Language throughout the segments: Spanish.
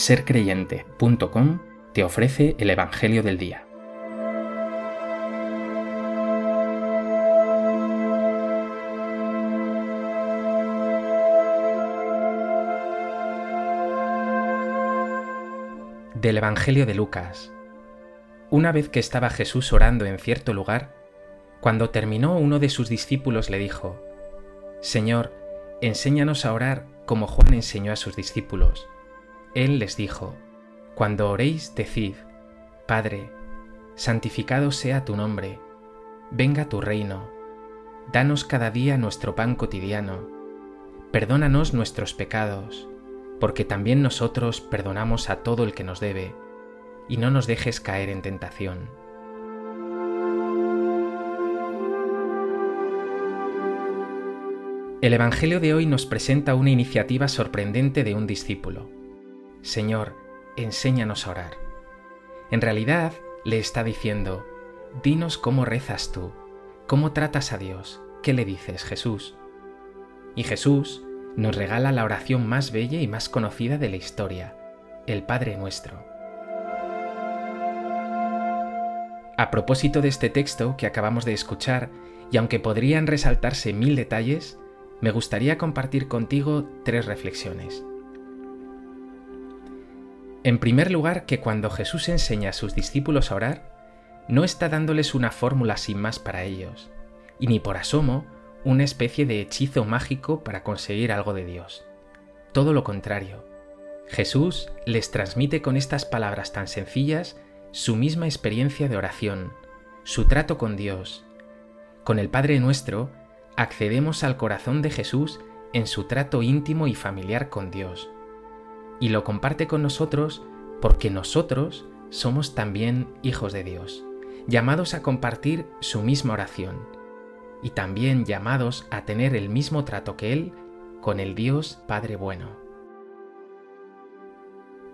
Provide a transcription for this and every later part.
sercreyente.com te ofrece el Evangelio del Día. Del Evangelio de Lucas. Una vez que estaba Jesús orando en cierto lugar, cuando terminó uno de sus discípulos le dijo, Señor, enséñanos a orar como Juan enseñó a sus discípulos. Él les dijo, Cuando oréis, decid, Padre, santificado sea tu nombre, venga tu reino, danos cada día nuestro pan cotidiano, perdónanos nuestros pecados, porque también nosotros perdonamos a todo el que nos debe, y no nos dejes caer en tentación El Evangelio de hoy nos presenta una iniciativa sorprendente de un discípulo. Señor, enséñanos a orar. En realidad, le está diciendo, dinos cómo rezas tú, cómo tratas a Dios, qué le dices Jesús. Y Jesús nos regala la oración más bella y más conocida de la historia, el Padre nuestro. A propósito de este texto que acabamos de escuchar, y aunque podrían resaltarse mil detalles, me gustaría compartir contigo tres reflexiones. En primer lugar, que cuando Jesús enseña a sus discípulos a orar, no está dándoles una fórmula sin más para ellos, y ni por asomo una especie de hechizo mágico para conseguir algo de Dios. Todo lo contrario, Jesús les transmite con estas palabras tan sencillas su misma experiencia de oración, su trato con Dios. Con el Padre nuestro accedemos al corazón de Jesús en su trato íntimo y familiar con Dios. Y lo comparte con nosotros porque nosotros somos también hijos de Dios, llamados a compartir su misma oración, y también llamados a tener el mismo trato que Él con el Dios Padre bueno.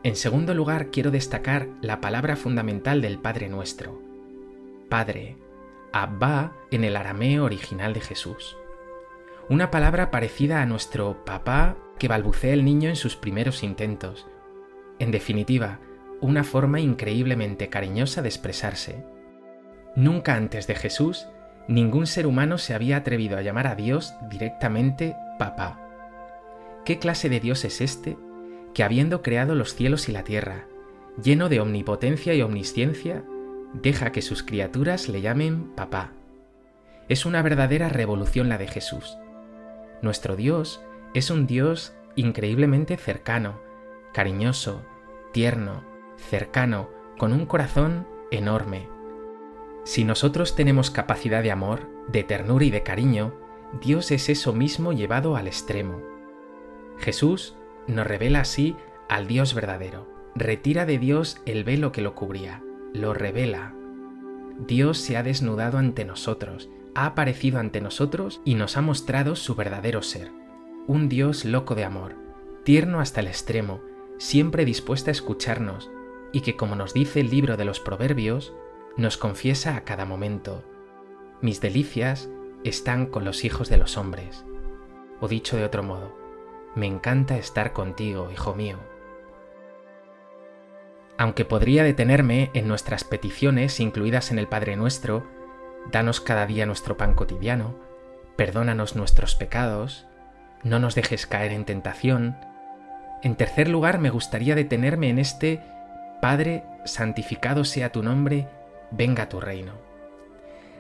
En segundo lugar, quiero destacar la palabra fundamental del Padre nuestro, Padre, Abba en el arameo original de Jesús. Una palabra parecida a nuestro papá que balbucea el niño en sus primeros intentos. En definitiva, una forma increíblemente cariñosa de expresarse. Nunca antes de Jesús, ningún ser humano se había atrevido a llamar a Dios directamente papá. ¿Qué clase de Dios es este que habiendo creado los cielos y la tierra, lleno de omnipotencia y omnisciencia, deja que sus criaturas le llamen papá. Es una verdadera revolución la de Jesús. Nuestro Dios es un Dios increíblemente cercano, cariñoso, tierno, cercano, con un corazón enorme. Si nosotros tenemos capacidad de amor, de ternura y de cariño, Dios es eso mismo llevado al extremo. Jesús nos revela así al Dios verdadero, retira de Dios el velo que lo cubría, lo revela. Dios se ha desnudado ante nosotros, ha aparecido ante nosotros y nos ha mostrado su verdadero ser. Un Dios loco de amor, tierno hasta el extremo, siempre dispuesto a escucharnos, y que como nos dice el libro de los Proverbios, nos confiesa a cada momento, mis delicias están con los hijos de los hombres. O dicho de otro modo, me encanta estar contigo, hijo mío. Aunque podría detenerme en nuestras peticiones incluidas en el Padre Nuestro, danos cada día nuestro pan cotidiano, perdónanos nuestros pecados, no nos dejes caer en tentación. En tercer lugar, me gustaría detenerme en este Padre, santificado sea tu nombre, venga tu reino.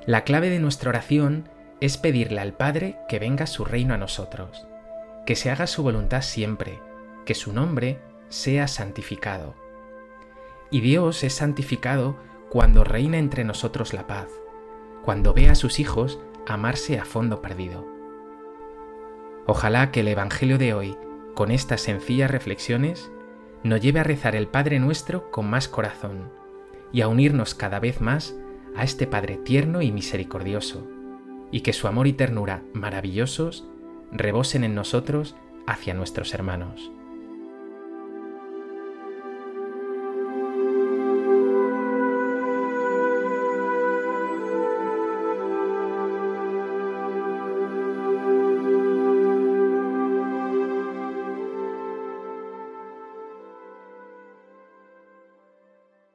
La clave de nuestra oración es pedirle al Padre que venga su reino a nosotros, que se haga su voluntad siempre, que su nombre sea santificado y Dios es santificado cuando reina entre nosotros la paz, cuando ve a sus hijos amarse a fondo perdido. Ojalá que el Evangelio de hoy, con estas sencillas reflexiones, nos lleve a rezar el Padre nuestro con más corazón y a unirnos cada vez más a este Padre tierno y misericordioso, y que su amor y ternura maravillosos rebosen en nosotros hacia nuestros hermanos.